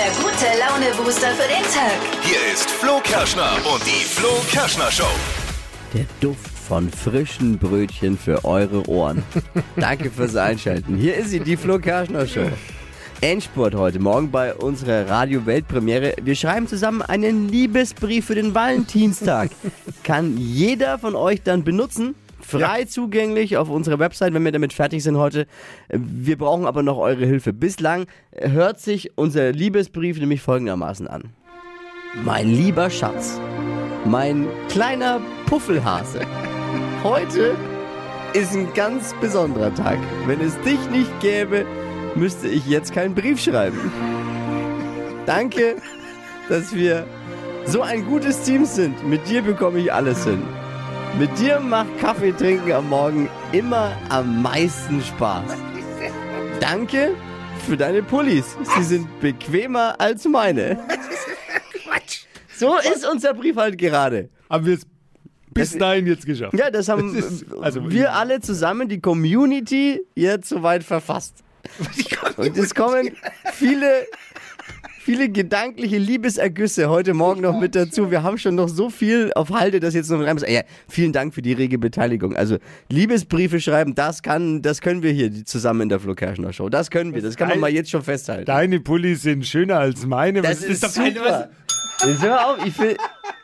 der gute Laune-Booster für den Tag. Hier ist Flo Kerschner und die Flo Kerschner Show. Der Duft von frischen Brötchen für eure Ohren. Danke fürs Einschalten. Hier ist sie, die Flo Kerschner Show. Endspurt heute Morgen bei unserer Radio-Weltpremiere. Wir schreiben zusammen einen Liebesbrief für den Valentinstag. Kann jeder von euch dann benutzen. Frei zugänglich auf unserer Website, wenn wir damit fertig sind heute. Wir brauchen aber noch eure Hilfe. Bislang hört sich unser Liebesbrief nämlich folgendermaßen an. Mein lieber Schatz, mein kleiner Puffelhase. Heute ist ein ganz besonderer Tag. Wenn es dich nicht gäbe, müsste ich jetzt keinen Brief schreiben. Danke, dass wir so ein gutes Team sind. Mit dir bekomme ich alles hin. Mit dir macht Kaffee trinken am Morgen immer am meisten Spaß. Danke für deine Pullis. Sie sind bequemer als meine. So ist unser Brief halt gerade. Haben wir es bis dahin jetzt geschafft. Ja, das haben Das ist- also- wir alle zusammen, die Community, jetzt soweit verfasst. Und es kommen viele, viele gedankliche Liebesergüsse heute Morgen noch mit dazu. Wir haben schon noch so viel auf Halde, dass jetzt noch rein muss. Ja, vielen Dank für die rege Beteiligung. Also Liebesbriefe schreiben, das kann, das können wir hier zusammen in der Flo Kerschner Show. Das können wir. Das kann man mal jetzt schon festhalten. Deine Pullis sind schöner als meine. Das Was ist, doch keine- super. Jetzt hör auf, ich find,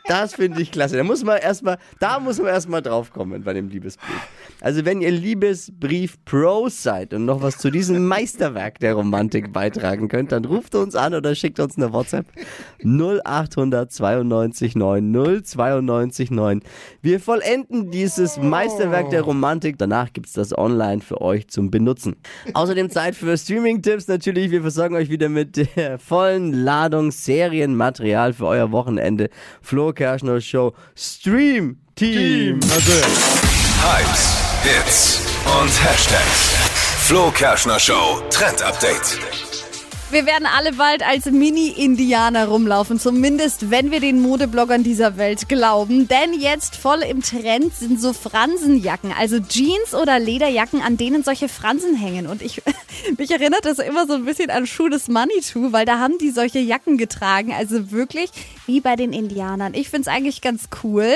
das finde ich klasse. Da muss man erstmal, da muss man erstmal draufkommen bei dem Liebesbrief. Also wenn ihr Liebesbrief Pros seid und noch was zu diesem Meisterwerk der Romantik beitragen könnt, dann ruft uns an oder schickt uns eine WhatsApp 0800 92 9 092 9. Wir vollenden dieses Meisterwerk der Romantik. Danach gibt's das online für euch zum Benutzen. Außerdem Zeit für Streaming-Tipps natürlich. Wir versorgen euch wieder mit der vollen Ladung Serienmaterial für euer Wochenende. Flo Kerschner Show Stream Team. Also, Hypes, Hits und Hashtags. Flo Kerschner Show Trend Update. Wir werden alle bald als Mini-Indianer rumlaufen, zumindest wenn wir den Modebloggern dieser Welt glauben. Denn jetzt voll im Trend sind so Fransenjacken, also Jeans oder Lederjacken, an denen solche Fransen hängen. Und ich, mich erinnert das immer so ein bisschen an Schuh des Manitou, weil da haben die solche Jacken getragen, also wirklich wie bei den Indianern. Ich finde es eigentlich ganz cool.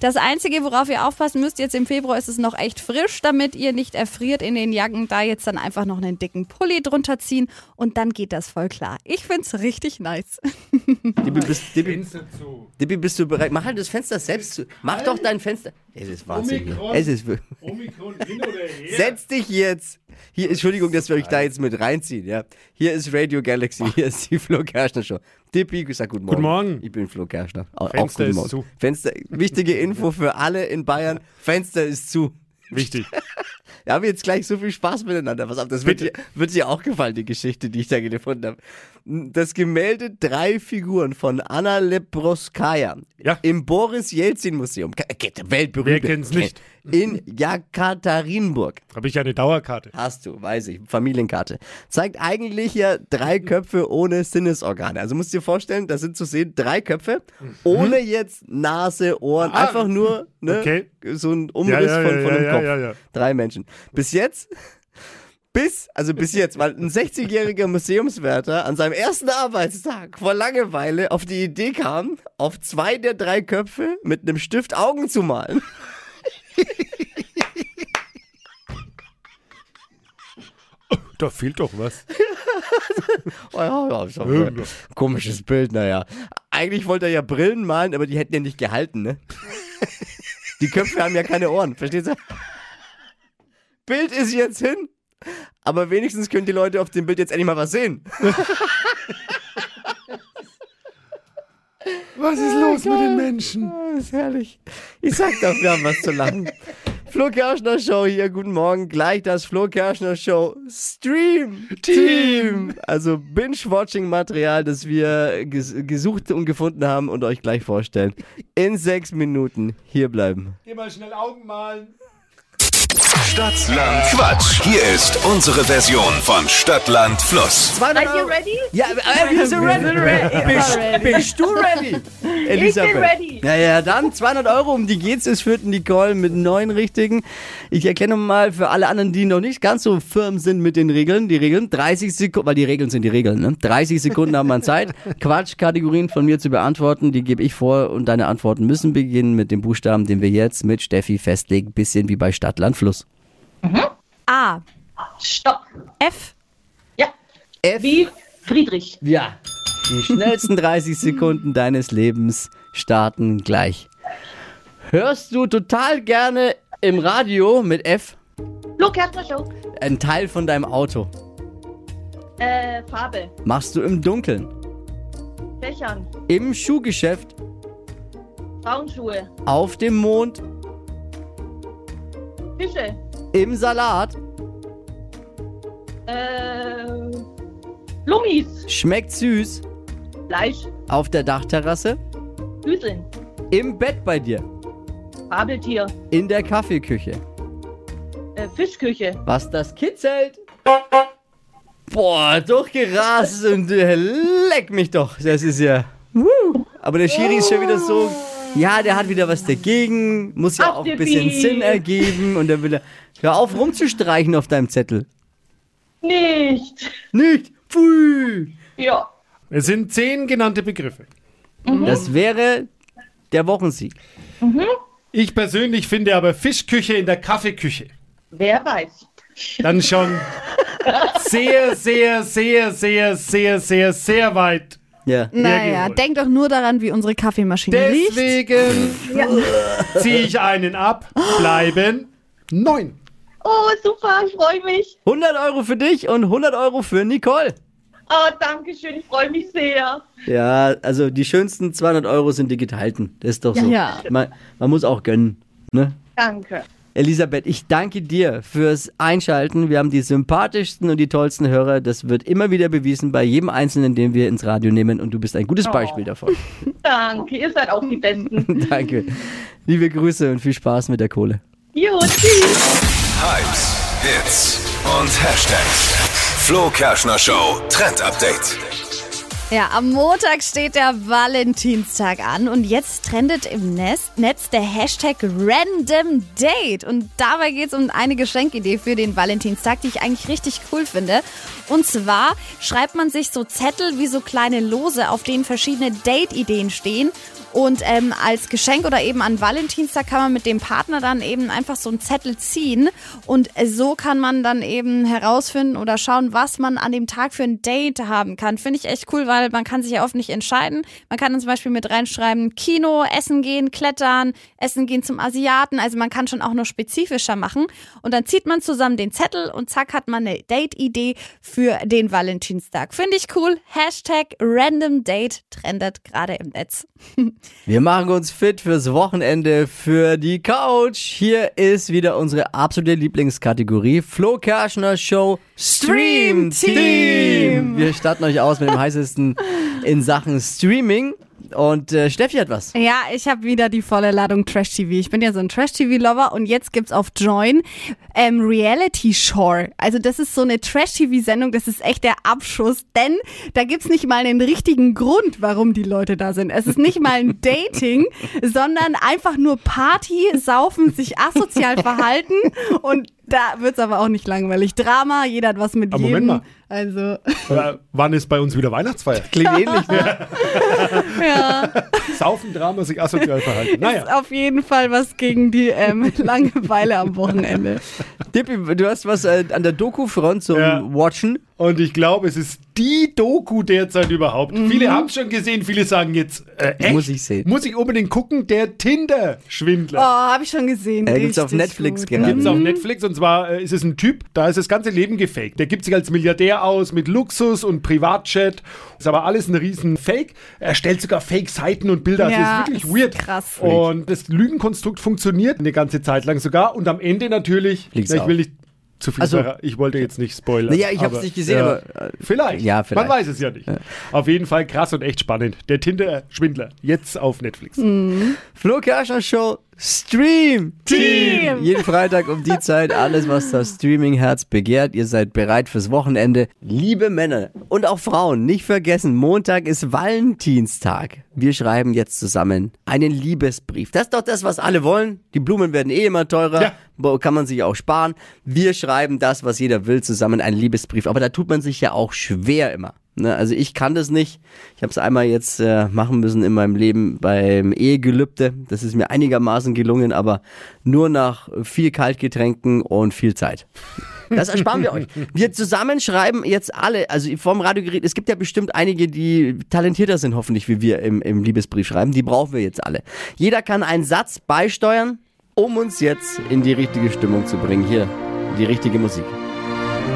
Das Einzige, worauf ihr aufpassen müsst, jetzt im Februar ist es noch echt frisch, damit ihr nicht erfriert in den Jacken. Da jetzt dann einfach noch einen dicken Pulli drunter ziehen und dann geht das voll klar. Ich finde es richtig nice. Dippi, bist, zu. Dippi, bist du bereit? Mach halt das Fenster selbst zu. Mach doch dein Fenster. Es ist Wahnsinn. Es ist wirklich. Omikron hin oder her. Setz dich jetzt. Hier, Entschuldigung, dass wir euch da jetzt mit reinziehen, ja. Hier ist Radio Galaxy, hier ist die Flo Kerschner Show. Dippi, sag guten Morgen. Guten Morgen. Ich bin Flo Kerschner. Auch, Fenster auch guten ist Morgen. zu. Fenster, wichtige Info für alle in Bayern. Fenster ist zu. Wichtig. Wir haben jetzt gleich so viel Spaß miteinander. Was ab, das wird dir, wird dir auch gefallen, die Geschichte, die ich da gefunden habe. Das Gemälde Drei Figuren von Anna Leproskaya Ja. im Boris Jelzin Museum. Ka- äh, Weltberühmt. Wer kennt's nicht? In Jekaterinburg. Habe ich eine Dauerkarte. Hast du, weiß ich. Familienkarte. Zeigt eigentlich ja drei Köpfe ohne Sinnesorgane. Also musst du dir vorstellen, da sind zu sehen drei Köpfe, ohne jetzt Nase, Ohren, Ah, einfach nur ne, okay. so ein Umriss Ja, ja, von, ja, von einem ja, Kopf. ja, ja. Drei Menschen. Bis jetzt, bis, also bis jetzt, weil ein 60-jähriger Museumswärter an seinem ersten Arbeitstag vor Langeweile auf die Idee kam, auf zwei der drei Köpfe mit einem Stift Augen zu malen. Da fehlt doch was. Oh ja, ja, komisches Bild, naja. Eigentlich wollte er ja Brillen malen, aber die hätten ja nicht gehalten, ne? Die Köpfe haben ja keine Ohren, verstehst du? Bild ist jetzt hin, aber wenigstens können die Leute auf dem Bild jetzt endlich mal was sehen. Was ist los mit den Menschen? Oh, ist herrlich. Ich sag doch, wir haben was zu lachen. Flo Kerschner Show hier, guten Morgen. Gleich das Flo Kerschner Show Stream Team. Also Binge-Watching-Material, das wir ges gesucht und gefunden haben und euch gleich vorstellen. In sechs Minuten hier bleiben. Geh mal schnell Augen malen. Stadtland Quatsch. Hier ist unsere Version von Stadtland Fluss. 200 Seid ihr Euro. ready? Ja, äh, wir sind ready. Bist, bist du ready? Elisabeth. ready. Ja, ja, dann 200 Euro, um die geht's. Es führt Nicole mit neun richtigen. Ich erkenne mal für alle anderen, die noch nicht ganz so firm sind mit den Regeln, die Regeln. 30 Sekunden, weil die Regeln sind die Regeln, ne? 30 Sekunden haben wir Zeit, Quatschkategorien von mir zu beantworten. Die gebe ich vor und deine Antworten müssen beginnen mit dem Buchstaben, den wir jetzt mit Steffi festlegen. Bisschen wie bei Stadt, Land, Fluss. A. Stopp. F. Ja. F. Wie Friedrich. Ja. Die schnellsten 30 Sekunden deines Lebens starten gleich. Hörst du total gerne im Radio mit F Flo Kerschner Show. ein Teil von deinem Auto? Äh, Farbe. Machst du im Dunkeln? Fächern. Im Schuhgeschäft? Frauenschuhe. Auf dem Mond? Fische. Im Salat? Äh, Lummis. Schmeckt süß? Fleisch. Auf der Dachterrasse? Hüseln. Im Bett bei dir? Fabeltier. In der Kaffeeküche? Äh, Fischküche. Was das kitzelt? Boah, durchgerast und äh, leck mich doch. Das ist ja. Woo. Aber der Schiri ist schon wieder so. Ja, der hat wieder was dagegen, muss ja Ach, auch ein bisschen Sinn ergeben und dann will er. Hör auf rumzustreichen auf deinem Zettel. Nicht. Nicht. Pfui. Ja. Es sind zehn genannte Begriffe. Das wäre der Wochensieg. Ich persönlich finde aber Fischküche in der Kaffeeküche Wer weiß. dann schon sehr, sehr, sehr, sehr, sehr, sehr, sehr weit. Ja. Naja, denk doch nur daran, wie unsere Kaffeemaschine riecht. Deswegen ziehe ich einen ab. Bleiben neun. Oh, super. Ich freue mich. 100 Euro für dich und 100 Euro für Nicole. Oh, danke schön. Ich freue mich sehr. Ja, also die schönsten 200 Euro sind die geteilten. Das ist doch so. Ja. Man, man muss auch gönnen. Ne? Danke. Elisabeth, ich danke dir fürs Einschalten. Wir haben die sympathischsten und die tollsten Hörer. Das wird immer wieder bewiesen bei jedem Einzelnen, den wir ins Radio nehmen. Und du bist ein gutes Beispiel davon. Danke. Ihr seid auch die Besten. danke. Liebe Grüße und viel Spaß mit der Kohle. Jo, tschüss. Hypes, Hits und Hashtags. Flo Kerschner Show Trend Update. Ja, am Montag steht der Valentinstag an und jetzt trendet im Netz, der Hashtag Random Date. Und dabei geht es um eine Geschenkidee für den Valentinstag, die ich eigentlich richtig cool finde. Und zwar schreibt man sich so Zettel wie so kleine Lose, auf denen verschiedene Date-Ideen stehen. Und ähm, als Geschenk oder eben an Valentinstag kann man mit dem Partner dann eben einfach so einen Zettel ziehen. Und so kann man dann eben herausfinden oder schauen, was man an dem Tag für ein Date haben kann. Finde ich echt cool, weil man kann sich ja oft nicht entscheiden. Man kann dann zum Beispiel mit reinschreiben, Kino, Essen gehen, Klettern, Essen gehen zum Asiaten. Also man kann schon auch noch spezifischer machen. Und dann zieht man zusammen den Zettel und zack hat man eine Date-Idee für den Valentinstag. Finde ich cool. Hashtag Random Date trendet gerade im Netz. Wir machen uns fit fürs Wochenende für die Couch. Hier ist wieder unsere absolute Lieblingskategorie. Flo Kerschner Show Stream Team. Wir starten euch aus mit dem heißesten in Sachen Streaming. Und äh, Steffi hat was. Ja, ich habe wieder die volle Ladung Trash-TV. Ich bin ja so ein Trash-TV-Lover und jetzt gibt's auf Join ähm, Reality Shore. Also das ist so eine Trash-TV-Sendung, das ist echt der Abschuss, denn da gibt's nicht mal einen richtigen Grund, warum die Leute da sind. Es ist nicht mal ein Dating, sondern einfach nur Party, saufen, sich asozial verhalten und da wird's aber auch nicht langweilig. Drama, jeder hat was mit Aber jedem. Moment Also, Aber wann ist bei uns wieder Weihnachtsfeier? Klingt ähnlich, ne? ja. Saufen, Drama, sich asozial verhalten. ist Naja, auf jeden Fall was gegen die ähm, Langeweile am Wochenende. Dippi, du hast was äh, an der Doku-Front zum Ja. Watchen. und ich glaube, es ist die Doku derzeit überhaupt. Viele haben es schon gesehen, viele sagen jetzt, äh, echt? Muss ich sehen. Muss ich unbedingt gucken, der Oh, Tinder-Schwindler. habe ich schon gesehen. Äh, gibt's auf Netflix gut. gerade. Gibt's auf Netflix und zwar äh, ist es ein Typ, da ist das ganze Leben gefaked. Der gibt sich als Milliardär aus mit Luxus und Privatjet. Ist aber alles ein riesen Fake. Er stellt sogar Fake-Seiten und Bilder. Also Ja, ist wirklich ist weird. krass. Und das Lügenkonstrukt funktioniert eine ganze Zeit lang sogar. Und am Ende natürlich, Fliegt's ich will nicht zu viel. Also- ich wollte jetzt nicht spoilern. Naja, ich hab's aber, nicht gesehen, ja, aber, äh, vielleicht. ja, vielleicht. Man weiß es ja nicht. Auf jeden Fall krass und echt spannend. Der Tinder-Schwindler, jetzt auf Netflix. Flo Kerschner Show Stream Team. Jeden Freitag um die Zeit alles, was das Streaming-Herz begehrt. Ihr seid bereit fürs Wochenende. Liebe Männer und auch Frauen, nicht vergessen, Montag ist Valentinstag. Wir schreiben jetzt zusammen einen Liebesbrief. Das ist doch das, was alle wollen. Die Blumen werden eh immer teurer. Ja. Kann man sich auch sparen. Wir schreiben das, was jeder will, zusammen einen Liebesbrief. Aber da tut man sich ja auch schwer immer. Ne? Also ich kann das nicht. Ich habe es einmal jetzt äh, machen müssen in meinem Leben beim Ehegelübde. Das ist mir einigermaßen gelungen, aber nur nach viel Kaltgetränken und viel Zeit. Das ersparen wir euch. Wir zusammen schreiben jetzt alle, also vom Radiogerät, es gibt ja bestimmt einige, die talentierter sind hoffentlich wie wir im, im Liebesbrief schreiben. Die brauchen wir jetzt alle. Jeder kann einen Satz beisteuern, um uns jetzt in die richtige Stimmung zu bringen. Hier, die richtige Musik.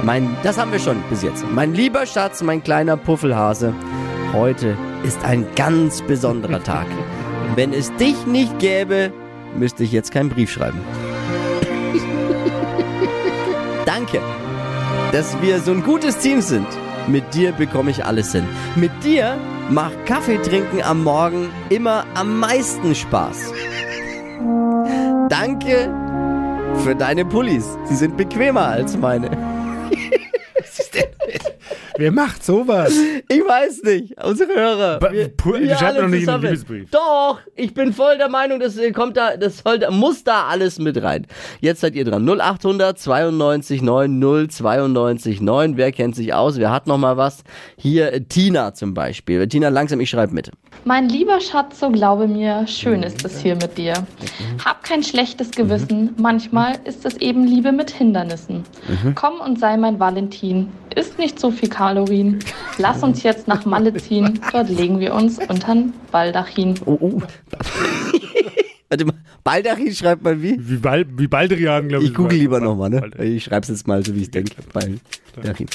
Mein, das haben wir schon bis jetzt. Mein lieber Schatz, mein kleiner Puffelhase, heute ist ein ganz besonderer Tag. Wenn es dich nicht gäbe, müsste ich jetzt keinen Brief schreiben. Danke, dass wir so ein gutes Team sind. Mit dir bekomme ich alles hin. Mit dir macht Kaffee trinken am Morgen immer am meisten Spaß. Danke für deine Pullis. Sie sind bequemer als meine. Was ist denn mit? Wer macht sowas? Ich weiß nicht. Unsere Hörer. Ba- Wir- pu- wir schreibt doch nicht zusammen. Liebesbrief. Doch, ich bin voll der Meinung, das äh, kommt da, das soll, da- muss da alles mit rein. Jetzt seid ihr dran. 0800 92 9 092 9. Wer kennt sich aus? Wer hat noch mal was? Hier äh, Tina zum Beispiel. Tina, langsam, ich schreibe mit. Mein lieber Schatz, so glaube mir, schön ist es hier mit dir. Hab kein schlechtes Gewissen, manchmal ist es eben Liebe mit Hindernissen. Komm und sei mein Valentin, isst nicht so viel Kalorien. Lass uns jetzt nach Malle ziehen, dort legen wir uns untern Baldachin. Oh, oh. Warte mal, Baldachin schreibt mal wie? Wie, Bal wie Baldrian, glaube ich. Ich google lieber nochmal, ne? Ich schreibe es jetzt mal so, wie ich denke. Baldachin.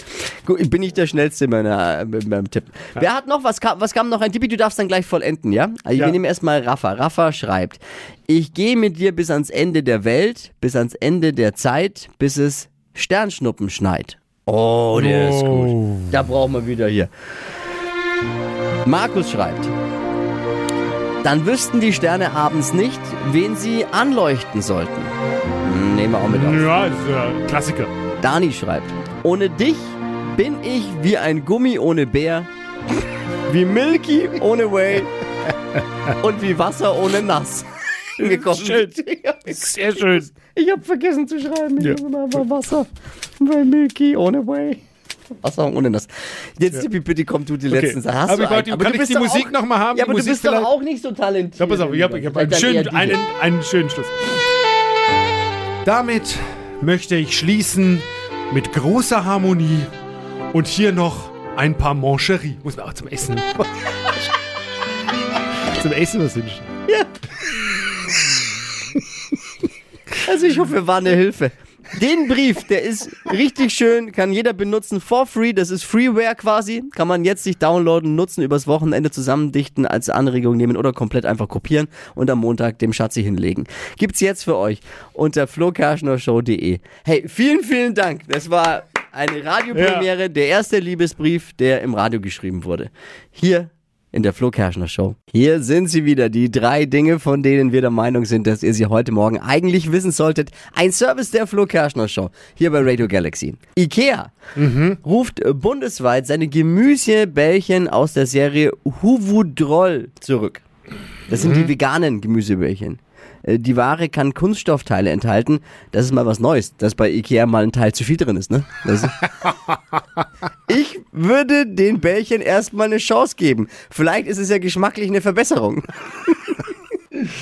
Gut, ich bin nicht der Schnellste in meiner, mit meinem Tipp. Wer hat noch was? Kam, was kam noch? Ein Tippi, du darfst dann gleich vollenden, ja? Also Ja. Wir nehmen erstmal Rafa. Rafa schreibt: Ich gehe mit dir bis ans Ende der Welt, bis ans Ende der Zeit, bis es Sternschnuppen schneit. Oh, der ist gut. Da brauchen wir wieder hier. Markus schreibt. Dann wüssten die Sterne abends nicht, wen sie anleuchten sollten. Hm, Nehmen wir auch mit auf. Ja, ist ja Klassiker. Dani schreibt, ohne dich bin ich wie ein Gummi ohne Bär, wie Milky ohne Whey und wie Wasser ohne Nass. Wir kommen. Schön. Sehr schön. Ich habe vergessen zu schreiben. Ich Ja. muss immer einfach Wasser. Bei Milky ohne Whey. Wasser ohne Nass. Jetzt, Tippi, bitte komm du die letzten Sachen. Hast Aber du die- Aber kann du ich bist die doch Musik auch- noch mal haben? Ja, aber du Musik bist doch vielleicht? auch nicht so talentiert. Ja, pass auf, ich habe hab einen, schönen, einen, einen schönen Schluss. Damit möchte ich schließen mit großer Harmonie und hier noch ein paar Mancherie. Muss man auch zum Essen. zum Essen was wünschen. Also ich hoffe, war eine Hilfe. Den Brief, der ist richtig schön, kann jeder benutzen for free. Das ist Freeware quasi. Kann man jetzt sich downloaden, nutzen, übers Wochenende zusammendichten, als Anregung nehmen oder komplett einfach kopieren und am Montag dem Schatzi hinlegen. Gibt's jetzt für euch unter flokerschnershow.de. Hey, vielen, vielen Dank. Das war eine Radiopremiere, der erste Liebesbrief, der im Radio geschrieben wurde. Hier in der Flo Kerschner Show. Hier sind sie wieder, die drei Dinge, von denen wir der Meinung sind, dass ihr sie heute Morgen eigentlich wissen solltet. Ein Service der Flo Kerschner Show, hier bei Radio Galaxy. Ikea ruft äh, bundesweit seine Gemüsebällchen aus der Serie Huvudroll zurück. Das sind die veganen Gemüsebällchen. Äh, Die Ware kann Kunststoffteile enthalten. Das ist mal was Neues, dass bei Ikea mal ein Teil zu viel drin ist, ne? Das ich würde den Bällchen erstmal eine Chance geben. Vielleicht ist es ja geschmacklich eine Verbesserung.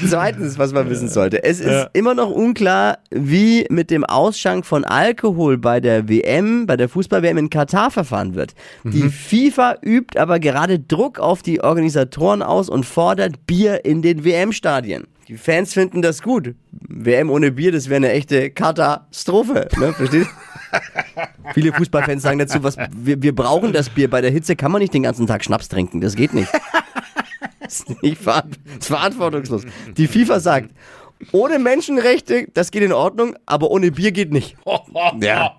Zweitens, was man wissen sollte. Es ist Ja. immer noch unklar, wie mit dem Ausschank von Alkohol bei der WM, bei der Fußball-WM in Katar verfahren wird. Die FIFA übt aber gerade Druck auf die Organisatoren aus und fordert Bier in den WM-Stadien. Die Fans finden das gut. WM ohne Bier, das wäre eine echte Katastrophe. Ne? Verstehst? Viele Fußballfans sagen dazu, was, wir, wir brauchen das Bier. Bei der Hitze kann man nicht den ganzen Tag Schnaps trinken. Das geht nicht. Das ist, nicht ver das ist verantwortungslos. Die FIFA sagt, Ohne Menschenrechte, das geht in Ordnung, aber ohne Bier geht nicht. Ja.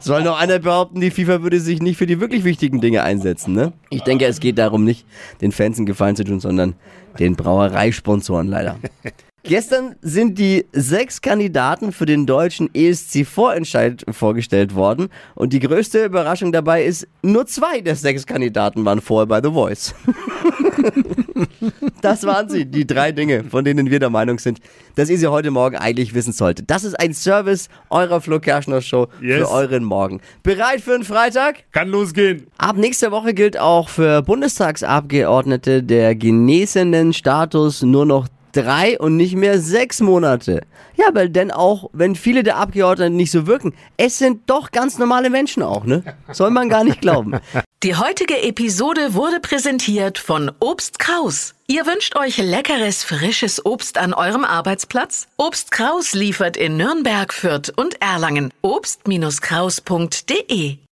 Soll noch einer behaupten, die FIFA würde sich nicht für die wirklich wichtigen Dinge einsetzen, ne? Ich denke, es geht darum nicht, den Fans einen Gefallen zu tun, sondern den Brauereisponsoren leider. Gestern sind die sechs Kandidaten für den deutschen ESC-Vorentscheid vorgestellt worden. Und die größte Überraschung dabei ist, nur zwei der sechs Kandidaten waren vorher bei The Voice. das waren sie, die drei Dinge, von denen wir der Meinung sind, dass ihr sie heute Morgen eigentlich wissen solltet. Das ist ein Service eurer Flo Kerschner Show Yes. für euren Morgen. Bereit für einen Freitag? Kann losgehen. Ab nächster Woche gilt auch für Bundestagsabgeordnete der genesenen Status nur noch drei und nicht mehr sechs Monate. Ja, weil denn auch, wenn viele der Abgeordneten nicht so wirken, es sind doch ganz normale Menschen auch, ne? Soll man gar nicht glauben. Die heutige Episode wurde präsentiert von Obst Kraus. Ihr wünscht euch leckeres, frisches Obst an eurem Arbeitsplatz? Obst Kraus liefert in Nürnberg, Fürth und Erlangen. Obst-Kraus.de